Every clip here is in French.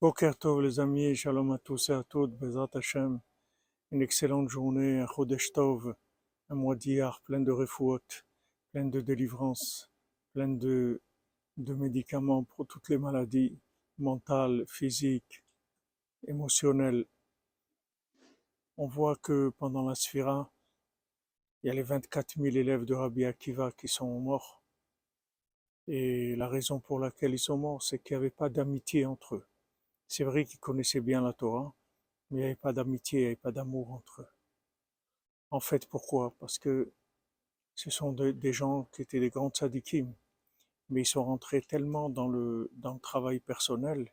Boker Tov les amis, shalom à tous et à toutes, Bezrat Hashem, une excellente journée, un Chodesh Tov, un mois d'hier plein de refouot, plein de délivrance, plein de, de médicaments pour toutes les maladies mentales, physiques, émotionnelles. On voit que pendant la Sphira, il y a les 24 000 élèves de Rabbi Akiva qui sont morts. Et la raison pour laquelle ils sont morts, c'est qu'il n'y avait pas d'amitié entre eux. C'est vrai qu'ils connaissaient bien la Torah, mais il n'y avait pas d'amitié, il n'y avait pas d'amour entre eux. En fait, pourquoi? Parce que ce sont des gens qui étaient des grands tzadikim, mais ils sont rentrés tellement dans le, dans le travail personnel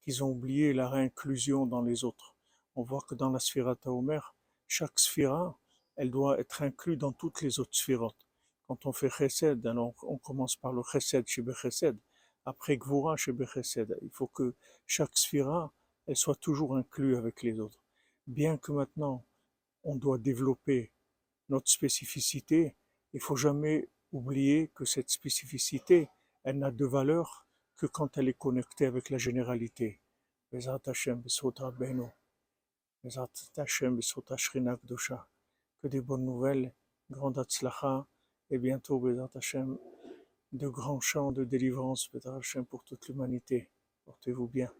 qu'ils ont oublié la réinclusion dans les autres. On voit que dans la Sphira Omer, chaque Sphira, elle doit être inclue dans toutes les autres Sphirotes. Quand on fait Chesed, alors on commence par le Chesed chez Chesed, après Gvura chez Bechesed. Il faut que chaque sphira, elle soit toujours inclue avec les autres. Bien que maintenant, on doit développer notre spécificité, il faut jamais oublier que cette spécificité, elle n'a de valeur que quand elle est connectée avec la généralité. Que des bonnes nouvelles, grande atzlacha, et bientôt, Bezat Hashem, de grands chants de délivrance, pour toute l'humanité. Portez-vous bien.